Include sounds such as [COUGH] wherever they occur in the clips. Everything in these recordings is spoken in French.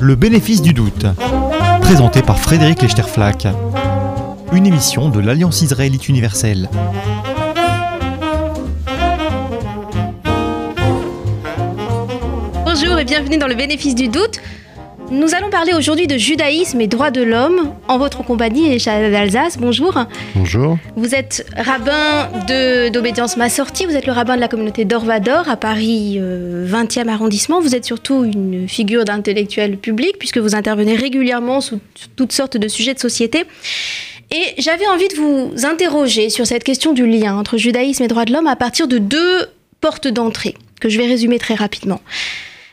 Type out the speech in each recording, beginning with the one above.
Le bénéfice du doute, présenté par Frédéric Lechterflack, une émission de l'Alliance israélite universelle. Bonjour et bienvenue dans le bénéfice du doute. Nous allons parler aujourd'hui de judaïsme et droits de l'homme en votre compagnie, les d'Alsace. Bonjour. Bonjour. Vous êtes rabbin d'obédience Massorti, vous êtes le rabbin de la communauté d'Orvador à Paris 20e euh, arrondissement. Vous êtes surtout une figure d'intellectuel public puisque vous intervenez régulièrement sous toutes sortes de sujets de société. Et j'avais envie de vous interroger sur cette question du lien entre judaïsme et droits de l'homme à partir de deux portes d'entrée que je vais résumer très rapidement.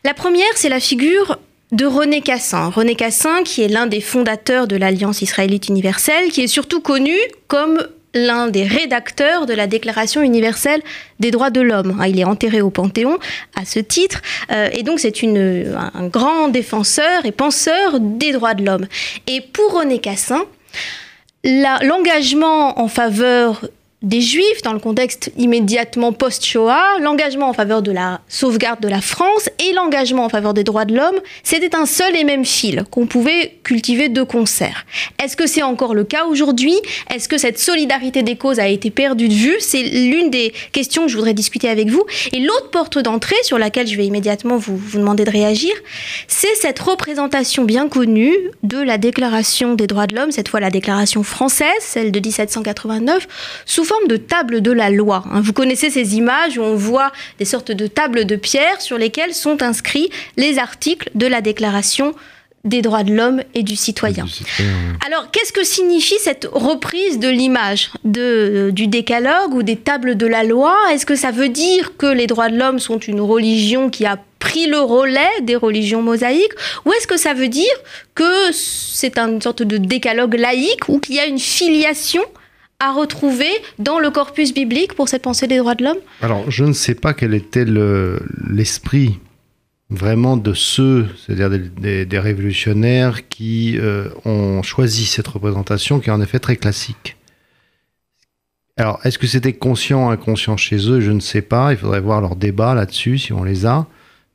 La première, c'est la figure de René Cassin. René Cassin, qui est l'un des fondateurs de l'Alliance israélite universelle, qui est surtout connu comme l'un des rédacteurs de la Déclaration universelle des droits de l'homme. Ah, il est enterré au Panthéon à ce titre, euh, et donc c'est un grand défenseur et penseur des droits de l'homme. Et pour René Cassin, l'engagement en faveur des Juifs dans le contexte immédiatement post-Shoah, l'engagement en faveur de la sauvegarde de la France et l'engagement en faveur des droits de l'homme, c'était un seul et même fil qu'on pouvait cultiver de concert. Est-ce que c'est encore le cas aujourd'hui? Est-ce que cette solidarité des causes a été perdue de vue? C'est l'une des questions que je voudrais discuter avec vous. Et l'autre porte d'entrée sur laquelle je vais immédiatement vous, vous demander de réagir, c'est cette représentation bien connue de la Déclaration des droits de l'homme, cette fois la Déclaration française, celle de 1789, sous forme de table de la loi. Hein. Vous connaissez ces images où on voit des sortes de tables de pierre sur lesquelles sont inscrits les articles de la Déclaration des droits de l'homme et du citoyen. Alors, qu'est-ce que signifie cette reprise de l'image de, du décalogue ou des tables de la loi? Est-ce que ça veut dire que les droits de l'homme sont une religion qui a pris le relais des religions mosaïques? Ou est-ce que ça veut dire que c'est une sorte de décalogue laïque ou qu'il y a une filiation à retrouver dans le corpus biblique pour cette pensée des droits de l'homme? Alors, je ne sais pas quel était l'esprit vraiment de ceux, c'est-à-dire des, révolutionnaires qui euh, ont choisi cette représentation qui est en effet très classique. Alors, est-ce que c'était conscient, inconscient chez eux? Je ne sais pas. Il faudrait voir leurs débats là-dessus, si on les a.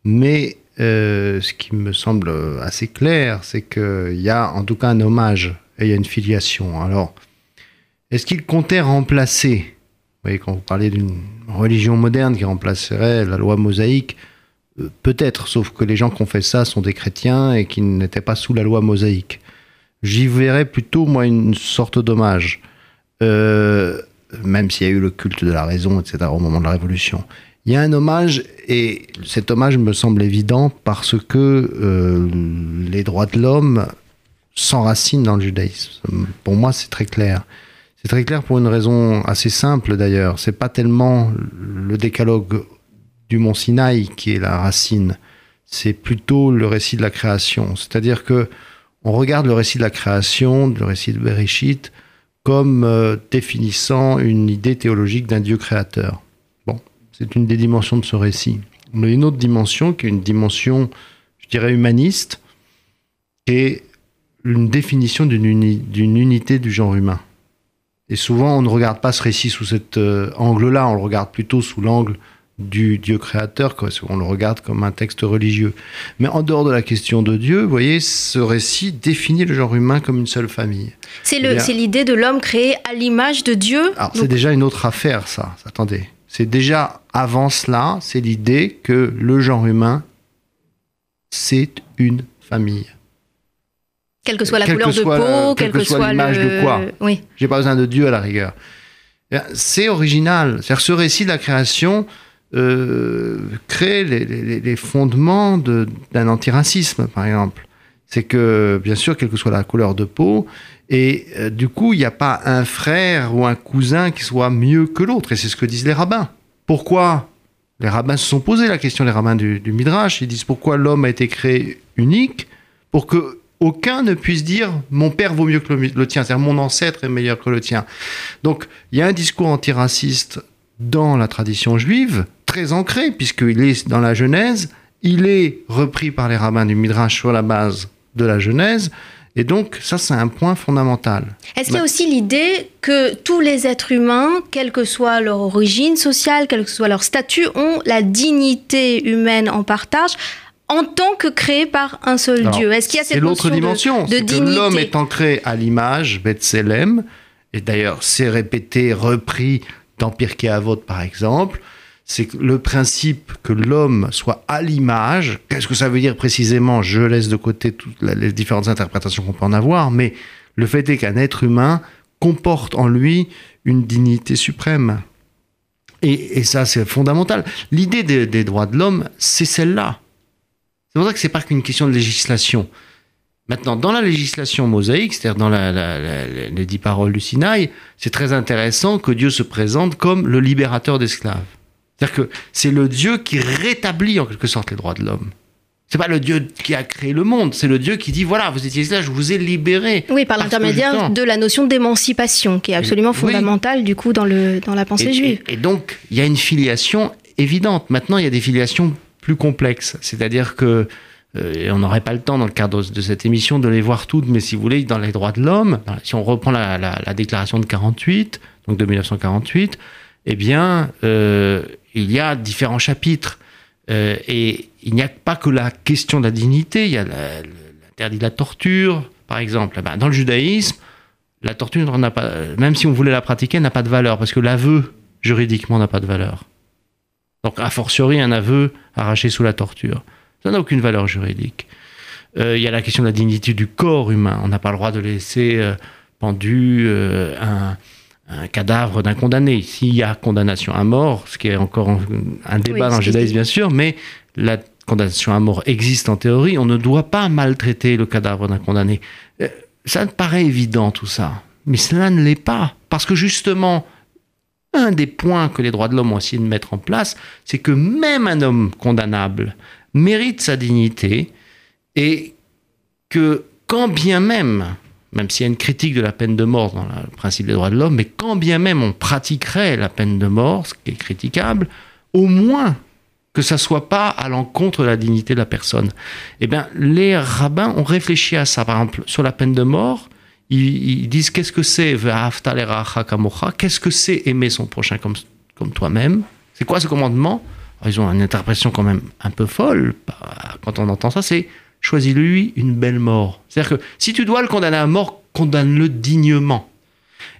Mais euh, ce qui me semble assez clair, c'est qu'il y a en tout cas un hommage et il y a une filiation. Alors, est-ce qu'il comptait remplacer, vous voyez, quand vous parlez d'une religion moderne qui remplacerait la loi mosaïque, euh, peut-être, sauf que les gens qui ont fait ça sont des chrétiens et qui n'étaient pas sous la loi mosaïque. J'y verrais plutôt, moi, une sorte d'hommage. Euh, même s'il y a eu le culte de la raison, etc., au moment de la Révolution. Il y a un hommage, et cet hommage me semble évident parce que euh, les droits de l'homme s'enracinent dans le judaïsme. Pour moi, c'est très clair. C'est très clair pour une raison assez simple d'ailleurs. C'est pas tellement le décalogue du mont Sinaï qui est la racine, c'est plutôt le récit de la création. C'est-à-dire que on regarde le récit de la création, le récit de Bereshit, comme euh, définissant une idée théologique d'un Dieu créateur. Bon, c'est une des dimensions de ce récit. On a une autre dimension qui est une dimension, je dirais, humaniste, qui est une définition d'une unité du genre humain. Et souvent, on ne regarde pas ce récit sous cet euh, angle-là, on le regarde plutôt sous l'angle du Dieu créateur, quoi. on le regarde comme un texte religieux. Mais en dehors de la question de Dieu, vous voyez, ce récit définit le genre humain comme une seule famille. C'est eh l'idée de l'homme créé à l'image de Dieu. Alors c'est déjà une autre affaire, ça. Attendez, c'est déjà avant cela, c'est l'idée que le genre humain, c'est une famille. Quelle que soit la couleur de peau, quelle que, soit l'image de quoi. Oui. J'ai pas besoin de Dieu à la rigueur. Eh c'est original. cest ce récit de la création euh, crée les, fondements d'un antiracisme, par exemple. C'est que, bien sûr, quelle que soit la couleur de peau, et euh, du coup, il n'y a pas un frère ou un cousin qui soit mieux que l'autre. Et c'est ce que disent les rabbins. Pourquoi Les rabbins se sont posé la question, les rabbins du, du Midrash. Ils disent pourquoi l'homme a été créé unique Pour que aucun ne puisse dire mon père vaut mieux que le, tien, c'est-à-dire mon ancêtre est meilleur que le tien. Donc il y a un discours antiraciste dans la tradition juive, très ancré, puisqu'il est dans la Genèse, il est repris par les rabbins du Midrash sur la base de la Genèse, Et donc, ça, c'est un point fondamental. Est-ce qu'il y a aussi l'idée que tous les êtres humains, quelle que soit leur origine sociale, quel que soit leur statut, ont la dignité humaine en partage? En tant que créés par un seul Dieu Est-ce qu'il y a cette l'autre dimension de, de dignité L'homme étant créé à l'image, Bethselem, et d'ailleurs c'est répété, repris dans Pirkei Avot par exemple, c'est le principe que l'homme soit à l'image. Qu'est-ce que ça veut dire précisément Je laisse de côté toutes les différentes interprétations qu'on peut en avoir, mais le fait est qu'un être humain comporte en lui une dignité suprême. Et, ça, c'est fondamental. L'idée des, droits de l'homme, c'est celle-là. C'est pour ça que c'est pas qu'une question de législation. Maintenant, dans la législation mosaïque, c'est-à-dire dans les dix paroles du Sinaï, c'est très intéressant que Dieu se présente comme le libérateur d'esclaves. C'est-à-dire que c'est le Dieu qui rétablit en quelque sorte les droits de l'homme. C'est pas le Dieu qui a créé le monde, c'est le Dieu qui dit voilà, vous étiez là, je vous ai libéré. Oui, par l'intermédiaire de la notion d'émancipation, qui est absolument fondamentale du coup dans, le, dans la pensée juive. Et, donc, il y a une filiation évidente. Maintenant, il y a des filiations plus complexes. C'est-à-dire que, euh, on n'aurait pas le temps dans le cadre de cette émission de les voir toutes, mais si vous voulez, dans les droits de l'homme, si on reprend la, la, déclaration de 48, donc de 1948, eh bien, euh, il y a différents chapitres. Euh, et il n'y a pas que la question de la dignité, il y a l'interdit de la torture, par exemple. Ben, dans le judaïsme, la torture même si on voulait la pratiquer, n'a pas de valeur, parce que l'aveu, juridiquement, n'a pas de valeur. Donc, a fortiori, un aveu arraché sous la torture. Ça n'a aucune valeur juridique. Euh, il y a la question de la dignité du corps humain. On n'a pas le droit de laisser euh, pendu un, un cadavre d'un condamné. S'il y a condamnation à mort, ce qui est encore un débat dans le judaïsme bien sûr, mais la condamnation à mort existe en théorie, on ne doit pas maltraiter le cadavre d'un condamné. Euh, ça me paraît évident tout ça, mais cela ne l'est pas, parce que justement, un des points que les droits de l'homme ont essayé de mettre en place, c'est que même un homme condamnable mérite sa dignité et que quand bien même même s'il y a une critique de la peine de mort dans le principe des droits de l'homme, mais quand bien même on pratiquerait la peine de mort, ce qui est critiquable, au moins que ça soit pas à l'encontre de la dignité de la personne. Eh bien, les rabbins ont réfléchi à ça. Par exemple, sur la peine de mort, ils, disent qu'est-ce que c'est Qu'est-ce que c'est aimer son prochain comme, comme toi-même? C'est quoi ce commandement? Ils ont une interprétation quand même un peu folle quand on entend ça. C'est choisis-lui une belle mort. C'est-à-dire que si tu dois le condamner à mort, condamne-le dignement.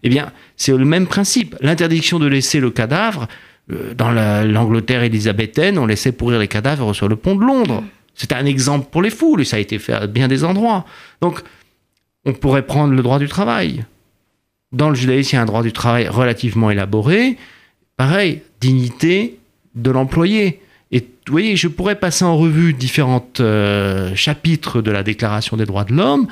Eh bien, c'est le même principe. L'interdiction de laisser le cadavre, euh, dans l'Angleterre élisabéthaine, on laissait pourrir les cadavres sur le pont de Londres. C'est un exemple pour les foules, et ça a été fait à bien des endroits. Donc, on pourrait prendre le droit du travail. Dans le judaïsme, il y a un droit du travail relativement élaboré. Pareil, dignité de l'employé. Et vous voyez, je pourrais passer en revue différents euh, chapitres de la Déclaration des droits de l'homme,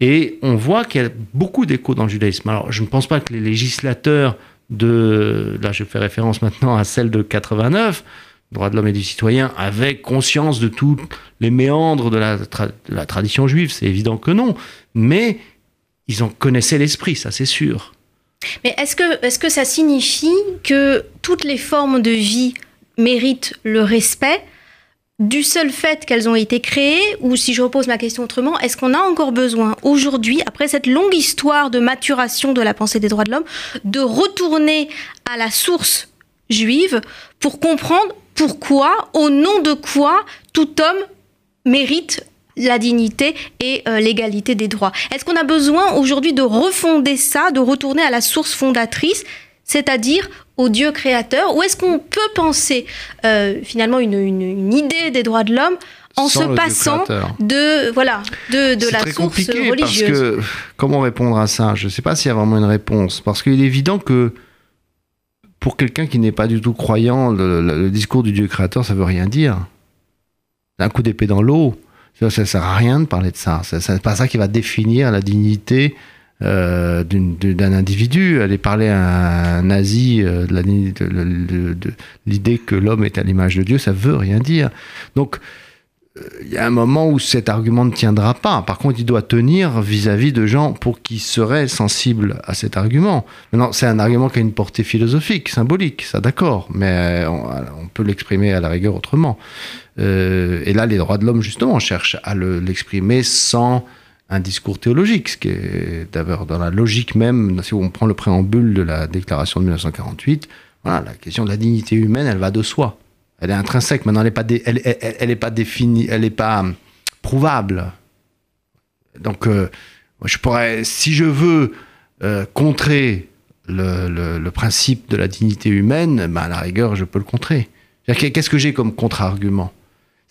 et on voit qu'il y a beaucoup d'échos dans le judaïsme. Alors, je ne pense pas que les législateurs de, là je fais référence maintenant à celle de 89, droits de l'homme et du citoyen, avaient conscience de tous les méandres de la, de la tradition juive, c'est évident que non, mais ils en connaissaient l'esprit, ça c'est sûr. Mais est-ce que, est que ça signifie que toutes les formes de vie méritent le respect du seul fait qu'elles ont été créées, ou si je repose ma question autrement, est-ce qu'on a encore besoin aujourd'hui, après cette longue histoire de maturation de la pensée des droits de l'homme, de retourner à la source juive pour comprendre pourquoi, au nom de quoi, tout homme mérite la dignité et euh, l'égalité des droits. Est-ce qu'on a besoin aujourd'hui de refonder ça, de retourner à la source fondatrice, c'est-à-dire au Dieu créateur Ou est-ce qu'on peut penser euh, finalement une, idée des droits de l'homme en se passant de voilà de, de la très source compliqué religieuse? parce que, Comment répondre à ça? Je ne sais pas s'il y a vraiment une réponse. Parce qu'il est évident que pour quelqu'un qui n'est pas du tout croyant, le, discours du Dieu créateur, ça veut rien dire. Un coup d'épée dans l'eau. Ça ne sert à rien de parler de ça. Ce n'est pas ça qui va définir la dignité euh, d'un individu, aller parler à un nazi euh, de l'idée que l'homme est à l'image de Dieu, ça veut rien dire. Donc, il y a un moment où cet argument ne tiendra pas. Par contre, il doit tenir vis-à-vis de gens pour qui seraient sensibles à cet argument. Maintenant, c'est un argument qui a une portée philosophique, symbolique, ça d'accord, mais on, peut l'exprimer à la rigueur autrement. et là, les droits de l'homme, justement, cherchent à l'exprimer sans un discours théologique, ce qui est d'abord dans la logique même, si on prend le préambule de la déclaration de 1948, voilà, la question de la dignité humaine, elle va de soi. Elle est intrinsèque, maintenant elle n'est pas, elle, elle, pas définie, elle n'est pas hum, prouvable. Donc, euh, je pourrais, si je veux euh, contrer le, le, principe de la dignité humaine, ben à la rigueur, je peux le contrer. Qu'est-ce que j'ai comme contre-argument?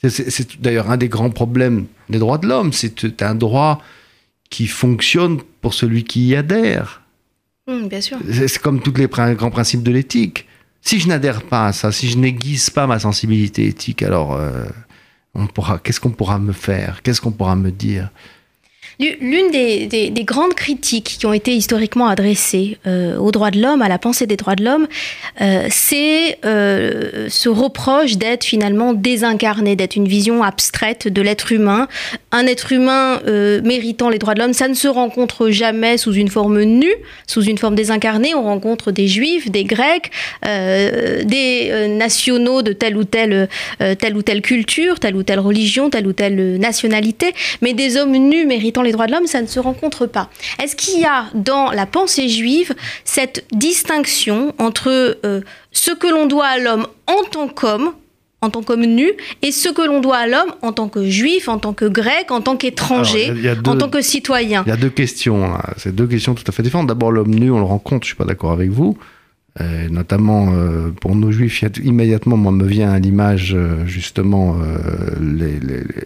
C'est d'ailleurs un des grands problèmes des droits de l'homme. C'est un droit qui fonctionne pour celui qui y adhère. Mmh, bien sûr. C'est comme tous les grands principes de l'éthique. Si je n'adhère pas à ça, si je n'aiguise pas ma sensibilité éthique, alors euh, qu'est-ce qu'on pourra me faire? Qu'est-ce qu'on pourra me dire? L'une des, grandes critiques qui ont été historiquement adressées euh, aux droits de l'homme, à la pensée des droits de l'homme, euh, c'est euh, ce reproche d'être finalement désincarné, d'être une vision abstraite de l'être humain. Un être humain méritant les droits de l'homme, ça ne se rencontre jamais sous une forme nue, sous une forme désincarnée. On rencontre des juifs, des grecs, des nationaux de telle ou telle, telle ou telle culture, telle ou telle religion, telle ou telle nationalité, mais des hommes nus méritant les droits de l'homme, ça ne se rencontre pas. Est-ce qu'il y a dans la pensée juive cette distinction entre euh, ce que l'on doit à l'homme en tant qu'homme, en tant qu'homme nu, et ce que l'on doit à l'homme en tant que juif, en tant que grec, en tant qu'étranger, en tant que citoyen? Il y a deux questions. C'est deux questions tout à fait différentes. D'abord, l'homme nu, on le rencontre, je ne suis pas d'accord avec vous. Euh, notamment euh, pour nos juifs, immédiatement, moi, me vient à l'image, euh, justement, les,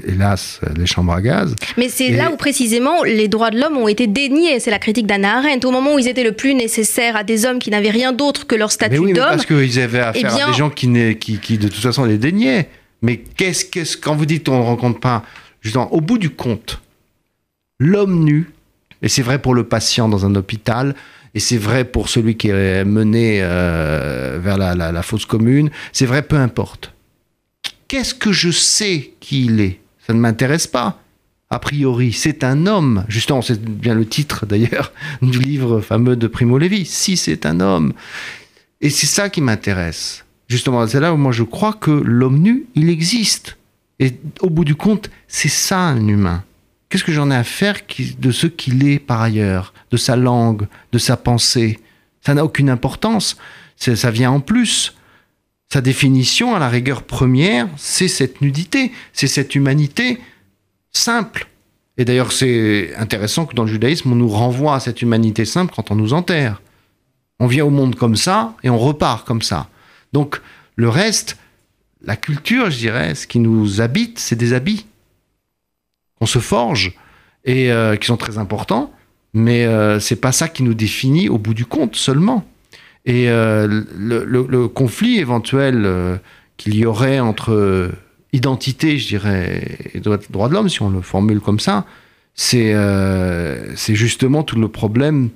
hélas, les chambres à gaz. Mais c'est là où, précisément, les droits de l'homme ont été déniés. C'est la critique d'Anna Arendt. Au moment où ils étaient le plus nécessaires à des hommes qui n'avaient rien d'autre que leur statut d'homme. Parce qu'ils avaient affaire eh à des gens qui, qui, qui, de toute façon, les déniaient. Mais qu'est-ce, qu'est-ce, quand vous dites on ne rencontre pas, justement, au bout du compte, l'homme nu, et c'est vrai pour le patient dans un hôpital, et c'est vrai pour celui qui est mené euh, vers la, la, fosse commune, c'est vrai peu importe. Qu'est-ce que je sais qui il est? Ça ne m'intéresse pas. A priori, c'est un homme. Justement, c'est bien le titre d'ailleurs [LAUGHS] du livre fameux de Primo Levi. Si c'est un homme. Et c'est ça qui m'intéresse. Justement, c'est là où moi je crois que l'homme nu, il existe. Et au bout du compte, c'est ça un humain. Qu'est-ce que j'en ai à faire de ce qu'il est par ailleurs, de sa langue, de sa pensée? Ça n'a aucune importance. Ça vient en plus. Sa définition, à la rigueur première, c'est cette nudité, c'est cette humanité simple. Et d'ailleurs, c'est intéressant que dans le judaïsme, on nous renvoie à cette humanité simple quand on nous enterre. On vient au monde comme ça et on repart comme ça. Donc, le reste, la culture, je dirais, ce qui nous habite, c'est des habits on se forge et euh, qui sont très importants, mais euh, c'est pas ça qui nous définit au bout du compte seulement. Et euh, le, conflit éventuel qu'il y aurait entre identité, je dirais, et droit de l'homme, si on le formule comme ça, c'est justement tout le problème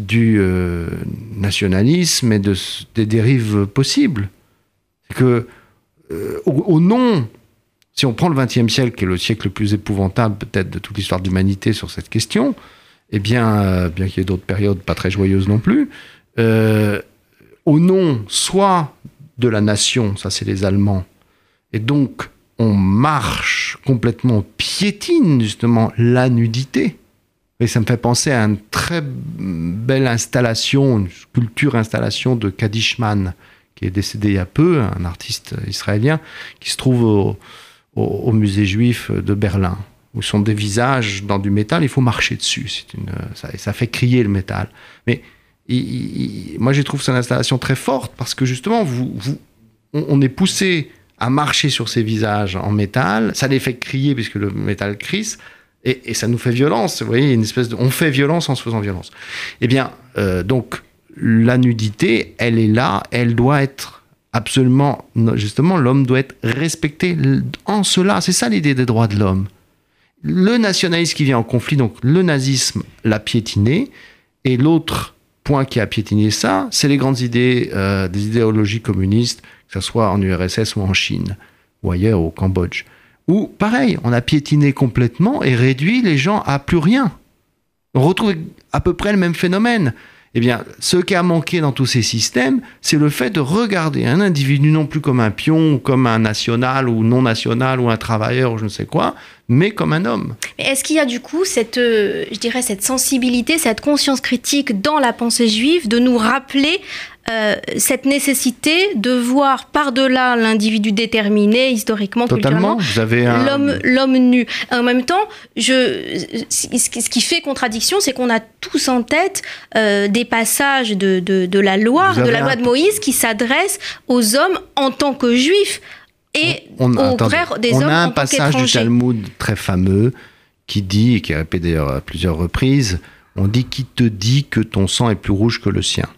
du nationalisme et de, des dérives possibles. C'est que au, nom si on prend le XXe siècle, qui est le siècle le plus épouvantable peut-être de toute l'histoire de l'humanité sur cette question, eh bien, euh, bien qu'il y ait d'autres périodes pas très joyeuses non plus, euh, au nom soit de la nation, ça c'est les Allemands, et donc on marche complètement, piétine justement la nudité. Et ça me fait penser à une très belle installation, une sculpture installation de Kadishman, qui est décédé il y a peu, un artiste israélien, qui se trouve au, musée juif de Berlin, où sont des visages dans du métal, il faut marcher dessus. C'est une, ça, ça, fait crier le métal. Mais moi, je trouve cette installation très forte parce que justement, vous, vous, on, est poussé à marcher sur ces visages en métal. Ça les fait crier puisque le métal crisse. Et, ça nous fait violence. Vous voyez, une espèce de, on fait violence en se faisant violence. Eh bien, euh, donc, la nudité, elle est là, elle doit être absolument, justement, l'homme doit être respecté en cela. C'est ça l'idée des droits de l'homme. Le nationalisme qui vient en conflit, donc le nazisme l'a piétiné, et l'autre point qui a piétiné ça, c'est les grandes idées euh, des idéologies communistes, que ce soit en URSS ou en Chine, ou ailleurs, au Cambodge. Où, pareil, on a piétiné complètement et réduit les gens à plus rien. On retrouve à peu près le même phénomène. Eh bien, ce qui a manqué dans tous ces systèmes, c'est le fait de regarder un individu non plus comme un pion, ou comme un national ou non national, ou un travailleur, ou je ne sais quoi, mais comme un homme. Est-ce qu'il y a du coup cette, euh, je dirais, cette sensibilité, cette conscience critique dans la pensée juive de nous rappeler euh, cette nécessité de voir par-delà l'individu déterminé, historiquement, Totalement. Vous avez un... l'homme, l'homme nu. En même temps, je, ce qui fait contradiction, c'est qu'on a tous en tête euh, des passages de, de, de la loi, de la loi de Moïse, qui s'adressent aux hommes en tant que juifs et on, aux attendez, frères des on hommes a un en passage du. Talmud très fameux qui dit, et qui est répété d'ailleurs à plusieurs reprises, on dit qui te dit que ton sang est plus rouge que le sien?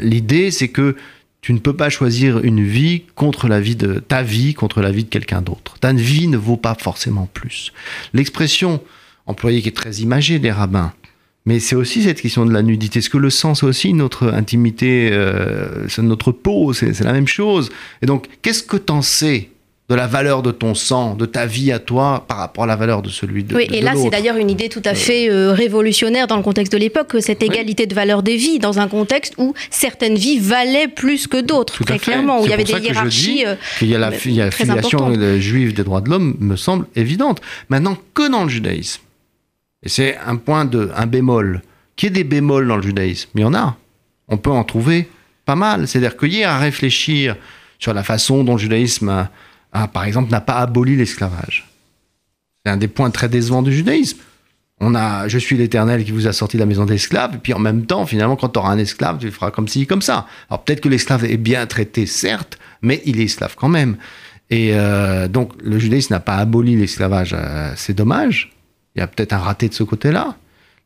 L'idée, c'est que tu ne peux pas choisir une vie contre la vie de ta vie contre la vie de quelqu'un d'autre. Ta vie ne vaut pas forcément plus. L'expression employée qui est très imagée des rabbins, mais c'est aussi cette question de la nudité. Est-ce que le sang, c'est aussi notre intimité, euh, c'est notre peau, c'est c'est la même chose? Et donc, qu'est-ce que t'en sais de la valeur de ton sang, de ta vie à toi, par rapport à la valeur de celui de, Oui, de- et de là, c'est d'ailleurs une idée tout à fait euh, révolutionnaire dans le contexte de l'époque, que cette Oui. égalité de valeur des vies, dans un contexte où certaines vies valaient plus que d'autres, très clairement, où il y avait des hiérarchies. euh, qu'il y a la, mais il y a la très filiation euh, juive des droits de l'homme me semble évidente. Maintenant, que dans le judaïsme, et c'est un point de, un bémol, qu'il y ait des bémols dans le judaïsme, il y en a. On peut en trouver pas mal. C'est-à-dire qu'il y a à réfléchir sur la façon dont le judaïsme, a- a, par exemple, n'a pas aboli l'esclavage. C'est un des points très décevants du judaïsme. On a, je suis l'Éternel qui vous a sorti de la maison d'esclaves, et puis en même temps, finalement, quand tu auras un esclave, tu feras comme ci, comme ça. Alors peut-être que l'esclave est bien traité, certes, mais il est esclave quand même. Et euh, donc le judaïsme n'a pas aboli l'esclavage, euh, c'est dommage. Il y a peut-être un raté de ce côté-là.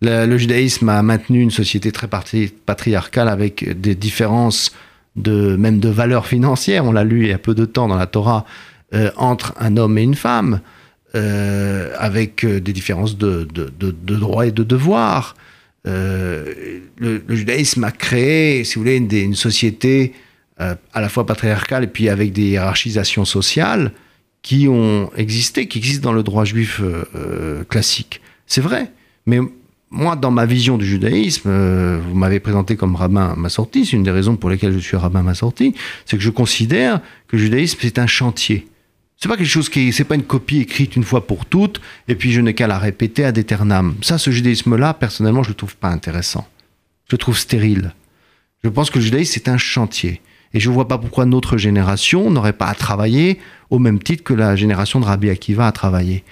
Le, le judaïsme a maintenu une société très patri- patriarcale avec des différences de même de valeurs financières. On l'a lu il y a peu de temps dans la Torah euh, entre un homme et une femme, euh, avec euh, des différences de, de, droits et de devoirs. Le, judaïsme a créé, si vous voulez, une, société à la fois patriarcale et puis avec des hiérarchisations sociales qui ont existé, qui existent dans le droit juif classique. C'est vrai. Mais moi, dans ma vision du judaïsme, vous m'avez présenté comme rabbin Massorti, c'est une des raisons pour lesquelles je suis rabbin Massorti, c'est que je considère que le judaïsme, c'est un chantier. C'est pas quelque chose qui, c'est pas une copie écrite une fois pour toutes, et puis je n'ai qu'à la répéter ad aeternam. Ça, ce judaïsme-là, personnellement, je le trouve pas intéressant. Je le trouve stérile. Je pense que le judaïsme, c'est un chantier. Et je ne vois pas pourquoi notre génération n'aurait pas à travailler au même titre que la génération de Rabbi Akiva a travaillé.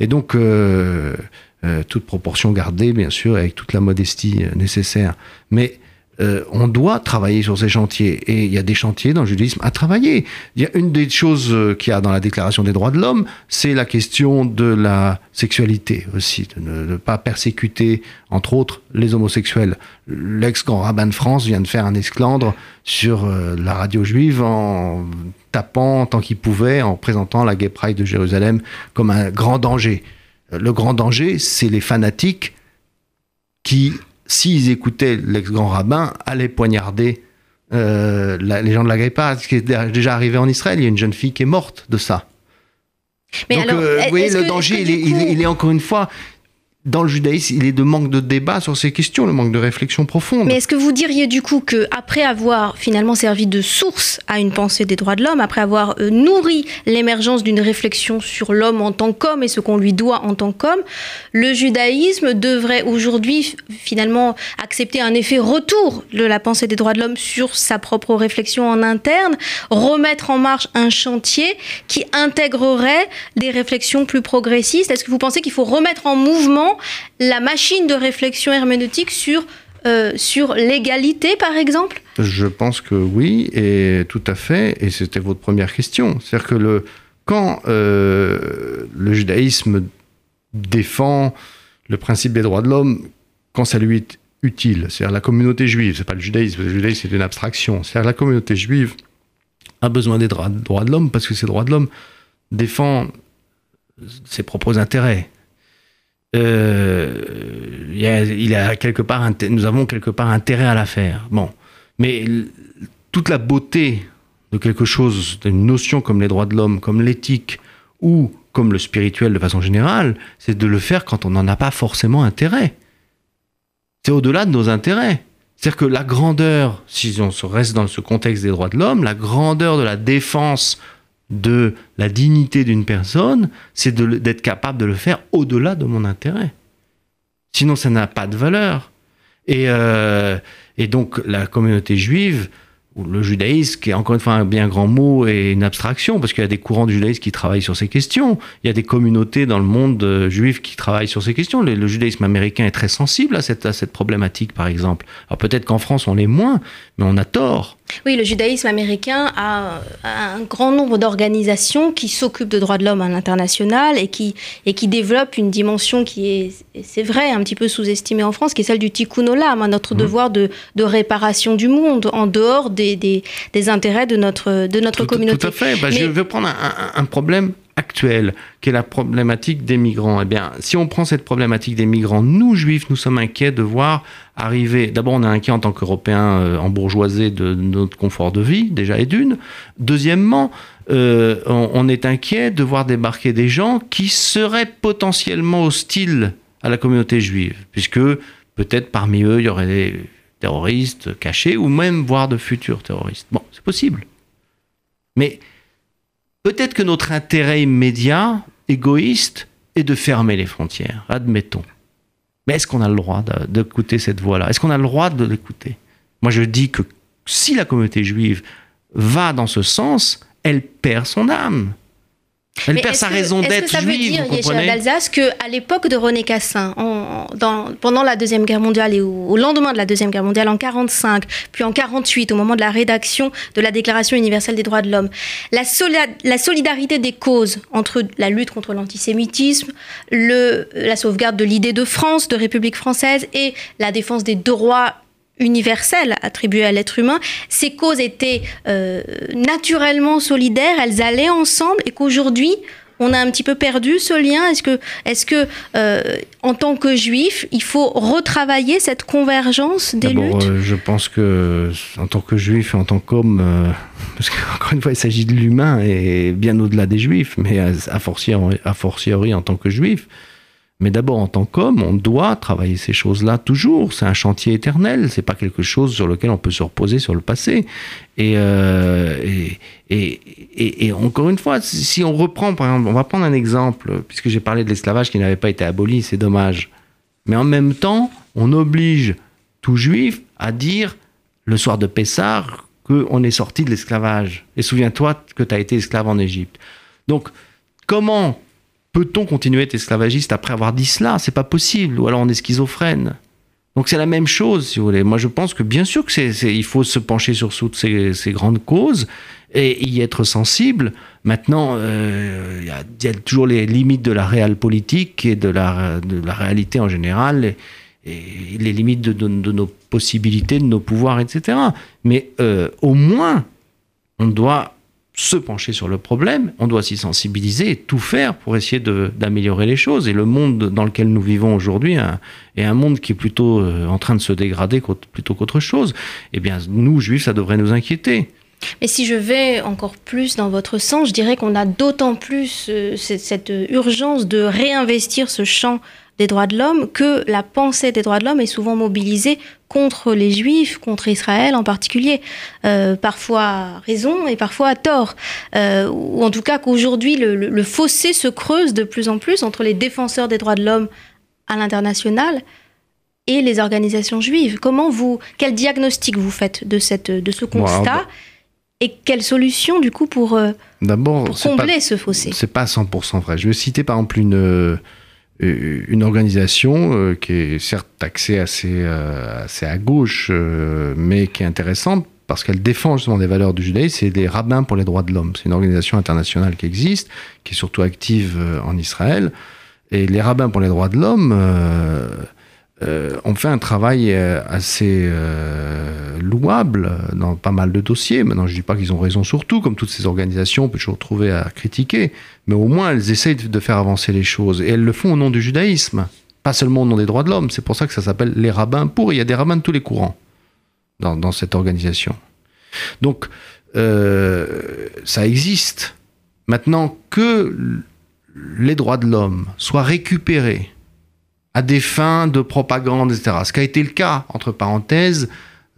Et donc, euh, euh, toute proportion gardée, bien sûr, avec toute la modestie euh, nécessaire. Mais euh, on doit travailler sur ces chantiers. Et il y a des chantiers dans le judaïsme à travailler. Il y a une des choses euh, qu'il y a dans la Déclaration des droits de l'homme, c'est la question de la sexualité aussi, de ne pas persécuter, entre autres, les homosexuels. L'ex-grand rabbin de France vient de faire un esclandre sur euh, la radio juive en tapant tant qu'il pouvait, en présentant la Gay Pride de Jérusalem comme un grand danger. Le grand danger, c'est les fanatiques qui, s'ils écoutaient l'ex-grand rabbin, allaient poignarder euh, la- les gens de la Pride. Ce qui est déjà arrivé en Israël, il y a une jeune fille qui est morte de ça. Mais Donc, alors, euh, vous voyez, le que- danger, est- il est encore une fois, dans le judaïsme, il est de manque de débat sur ces questions, le manque de réflexion profonde. Mais est-ce que vous diriez du coup que après avoir finalement servi de source à une pensée des droits de l'homme, après avoir euh, nourri l'émergence d'une réflexion sur l'homme en tant qu'homme et ce qu'on lui doit en tant qu'homme, le judaïsme devrait aujourd'hui finalement accepter un effet retour de la pensée des droits de l'homme sur sa propre réflexion en interne, remettre en marche un chantier qui intégrerait des réflexions plus progressistes? Est-ce que vous pensez qu'il faut remettre en mouvement la machine de réflexion herméneutique sur, euh, sur l'égalité, par exemple Je pense que oui, et tout à fait, et c'était votre première question. C'est-à-dire que le, quand euh, le judaïsme défend le principe des droits de l'homme, quand ça lui est utile, c'est-à-dire la communauté juive, c'est pas le judaïsme, le judaïsme c'est une abstraction, c'est-à-dire la communauté juive a besoin des droits, de l'homme parce que ces droits de l'homme défend ses propres intérêts. Euh, il a, quelque part, nous avons quelque part intérêt à la faire. Bon, mais toute la beauté de quelque chose, d'une notion comme les droits de l'homme, comme l'éthique ou comme le spirituel de façon générale, c'est de le faire quand on n'en a pas forcément intérêt. C'est au-delà de nos intérêts. C'est-à-dire que la grandeur, si on se reste dans ce contexte des droits de l'homme, la grandeur de la défense de la dignité d'une personne, c'est d'être capable de le faire au-delà de mon intérêt. Sinon, ça n'a pas de valeur. Et, euh, et donc, la communauté juive, ou le judaïsme, qui est encore une fois un bien grand mot et une abstraction, parce qu'il y a des courants du judaïsme qui travaillent sur ces questions. Il y a des communautés dans le monde euh, juif qui travaillent sur ces questions. Le, judaïsme américain est très sensible à cette, à cette problématique, par exemple. Alors peut-être qu'en France, on l'est moins, mais on a tort. Oui, le judaïsme américain a, un grand nombre d'organisations qui s'occupent de droits de l'homme à l'international et qui, et qui développent une dimension qui est, c'est vrai, un petit peu sous-estimée en France, qui est celle du tikkun olam, hein, notre mmh. devoir de, de, réparation du monde en dehors des, des, des intérêts de notre, de notre communauté. Tout à fait. Bah, je vais prendre un, un problème actuelle, qui est la problématique des migrants. Eh bien, si on prend cette problématique des migrants, nous, juifs, nous sommes inquiets de voir arriver. D'abord, on est inquiet en tant qu'Européens euh, embourgeoisés de, notre confort de vie, déjà et d'une. Deuxièmement, euh, on, est inquiet de voir débarquer des gens qui seraient potentiellement hostiles à la communauté juive, puisque peut-être parmi eux, il y aurait des terroristes cachés ou même voire de futurs terroristes. Bon, c'est possible. Mais Peut-être que notre intérêt immédiat, égoïste, est de fermer les frontières, admettons. Mais est-ce qu'on a le droit d'écouter cette voix-là? Est-ce qu'on a le droit de l'écouter? Moi, je dis que si la communauté juive va dans ce sens, elle perd son âme. Elle perd sa raison d'être juive. Est-ce que ça veut dire, d'Alsace, qu'à l'époque de René Cassin, pendant la Deuxième Guerre mondiale et au, lendemain de la Deuxième Guerre mondiale, en 1945, puis en 1948, au moment de la rédaction de la Déclaration universelle des droits de l'homme, la, la, solidarité des causes entre la lutte contre l'antisémitisme, la sauvegarde de l'idée de France, de République française et la défense des droits universelles attribuées à l'être humain, ces causes étaient euh, naturellement solidaires, elles allaient ensemble et qu'aujourd'hui, on a un petit peu perdu ce lien. Est-ce que, est que euh, en tant que juif, il faut retravailler cette convergence des luttes? euh, Je pense que en tant que juif et en tant qu'homme, [LAUGHS] parce qu'encore une fois, il s'agit de l'humain et bien au-delà des juifs, mais à, fortiori, à fortiori en tant que juif, mais d'abord, en tant qu'homme, on doit travailler ces choses-là toujours. C'est un chantier éternel. C'est pas quelque chose sur lequel on peut se reposer sur le passé. Et, euh, et, et, encore une fois, si on reprend, par exemple, on va prendre un exemple, puisque j'ai parlé de l'esclavage qui n'avait pas été aboli, c'est dommage. Mais en même temps, on oblige tout juif à dire le soir de Pessah qu'on est sorti de l'esclavage. Et souviens-toi que tu as été esclave en Égypte. Donc, comment peut-on continuer à être esclavagiste après avoir dit cela? C'est pas possible. Ou alors on est schizophrène. Donc c'est la même chose, si vous voulez. Moi, je pense que bien sûr que c'est, il faut se pencher sur toutes ces, grandes causes et y être sensible. Maintenant, euh, il y, a toujours les limites de la réelle politique et de la, réalité en général, et, les limites de, nos possibilités, de nos pouvoirs, etc. Mais euh, au moins, on doit se pencher sur le problème, on doit s'y sensibiliser et tout faire pour essayer d'améliorer les choses. Et le monde dans lequel nous vivons aujourd'hui est un monde qui est plutôt euh, en train de se dégrader plutôt qu'autre chose. Eh bien, nous, juifs, ça devrait nous inquiéter. Mais si je vais encore plus dans votre sens, je dirais qu'on a d'autant plus euh, cette urgence de réinvestir ce champ des droits de l'homme que la pensée des droits de l'homme est souvent mobilisée contre les juifs, contre Israël en particulier, euh, parfois à raison et parfois à tort. Euh, ou en tout cas qu'aujourd'hui le, fossé se creuse de plus en plus entre les défenseurs des droits de l'homme à l'international et les organisations juives. Comment vous, quel diagnostic vous faites de, cette, de ce constat bah, et quelle solution du coup pour, euh, pour combler ce fossé? C'est pas 100% vrai. Je vais citer par exemple une une organisation euh, qui est certes taxée assez, euh, assez à gauche, mais qui est intéressante parce qu'elle défend justement des valeurs du judaïsme, c'est les rabbins pour les droits de l'homme. C'est une organisation internationale qui existe, qui est surtout active en Israël. Et les rabbins pour les droits de l'homme euh, ont fait un travail euh, assez euh, louable dans pas mal de dossiers. Maintenant, je ne dis pas qu'ils ont raison sur tout, comme toutes ces organisations, on peut toujours trouver à critiquer, mais au moins elles essayent de faire avancer les choses. Et elles le font au nom du judaïsme, pas seulement au nom des droits de l'homme. C'est pour ça que ça s'appelle les rabbins pour. Il y a des rabbins de tous les courants dans, dans cette organisation. Donc, ça existe. Maintenant que les droits de l'homme soient récupérés à des fins de propagande, etc. Ce qui a été le cas, entre parenthèses,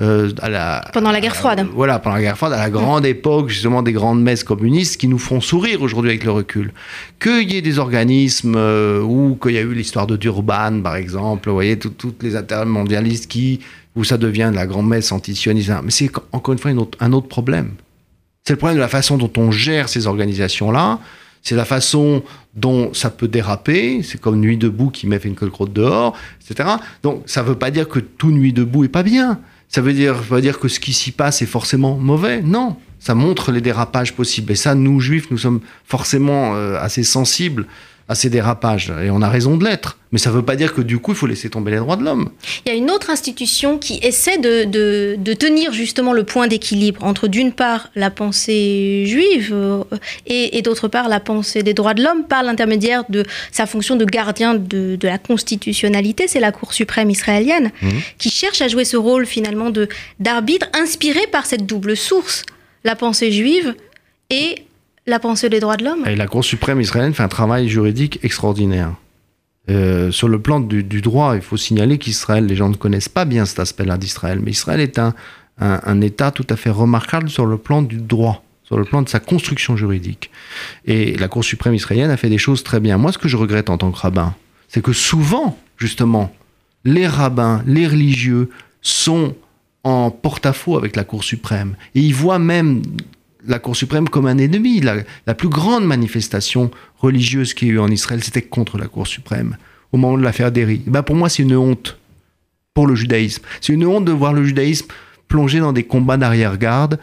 euh, à la, pendant la guerre froide. voilà, pendant la guerre froide, à la grande époque justement des grandes messes communistes qui nous font sourire aujourd'hui avec le recul. Qu'il y ait des organismes euh, ou qu'il y a eu l'histoire de Durban par exemple, vous voyez, toutes les intermondialistes qui, où ça devient de la grande messe antisioniste. Mais c'est encore une fois un autre problème. C'est le problème de la façon dont on gère ces organisations-là. C'est la façon dont ça peut déraper. C'est comme Nuit debout qui met crotte dehors, etc. Donc ça ne veut pas dire que tout Nuit debout est pas bien. Ça veut dire, veut dire que ce qui s'y passe est forcément mauvais. Non, ça montre les dérapages possibles. Et ça, nous juifs, nous sommes forcément euh, assez sensibles à ces dérapages. Et on a raison de l'être. Mais ça ne veut pas dire que du coup, il faut laisser tomber les droits de l'homme. Il y a une autre institution qui essaie de, de, tenir justement le point d'équilibre entre d'une part la pensée juive euh, et, et d'autre part la pensée des droits de l'homme par l'intermédiaire de sa fonction de gardien de, de la constitutionnalité. C'est la Cour suprême israélienne mmh. qui cherche à jouer ce rôle finalement d'arbitre inspiré par cette double source, la pensée juive et la pensée des droits de l'homme. Et la Cour suprême israélienne fait un travail juridique extraordinaire. Euh, sur le plan du, droit, il faut signaler qu'Israël, les gens ne connaissent pas bien cet aspect-là d'Israël, mais Israël est un, un, État tout à fait remarquable sur le plan du droit, sur le plan de sa construction juridique. Et la Cour suprême israélienne a fait des choses très bien. Moi, ce que je regrette en tant que rabbin, c'est que souvent, justement, les rabbins, les religieux sont en porte-à-faux avec la Cour suprême. Et ils voient même la Cour suprême comme un ennemi. La, plus grande manifestation religieuse qu'il y a eu en Israël, c'était contre la Cour suprême, au moment de l'affaire Derry. Ben pour moi, c'est une honte pour le judaïsme. C'est une honte de voir le judaïsme plongé dans des combats d'arrière-garde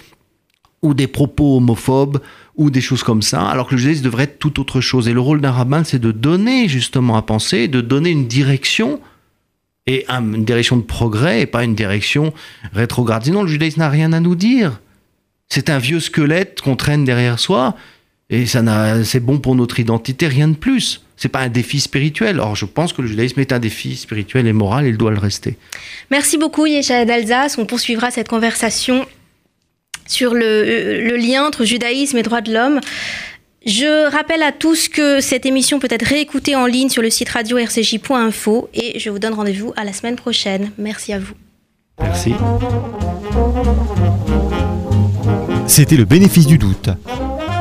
ou des propos homophobes ou des choses comme ça, alors que le judaïsme devrait être tout autre chose. Et le rôle d'un rabbin, c'est de donner justement à penser, de donner une direction et une direction de progrès et pas une direction rétrograde. Sinon, le judaïsme n'a rien à nous dire. C'est un vieux squelette qu'on traîne derrière soi et ça c'est bon pour notre identité, rien de plus. C'est pas un défi spirituel. Or, je pense que le judaïsme est un défi spirituel et moral, et il doit le rester. Merci beaucoup, Yesha d'Alsace. On poursuivra cette conversation sur le, le, lien entre judaïsme et droits de l'homme. Je rappelle à tous que cette émission peut être réécoutée en ligne sur le site radio-rcj.info et je vous donne rendez-vous à la semaine prochaine. Merci à vous. Merci. C'était le bénéfice du doute,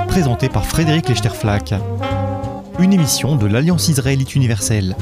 présenté par Frédéric Lechterflack, une émission de l'Alliance israélite universelle.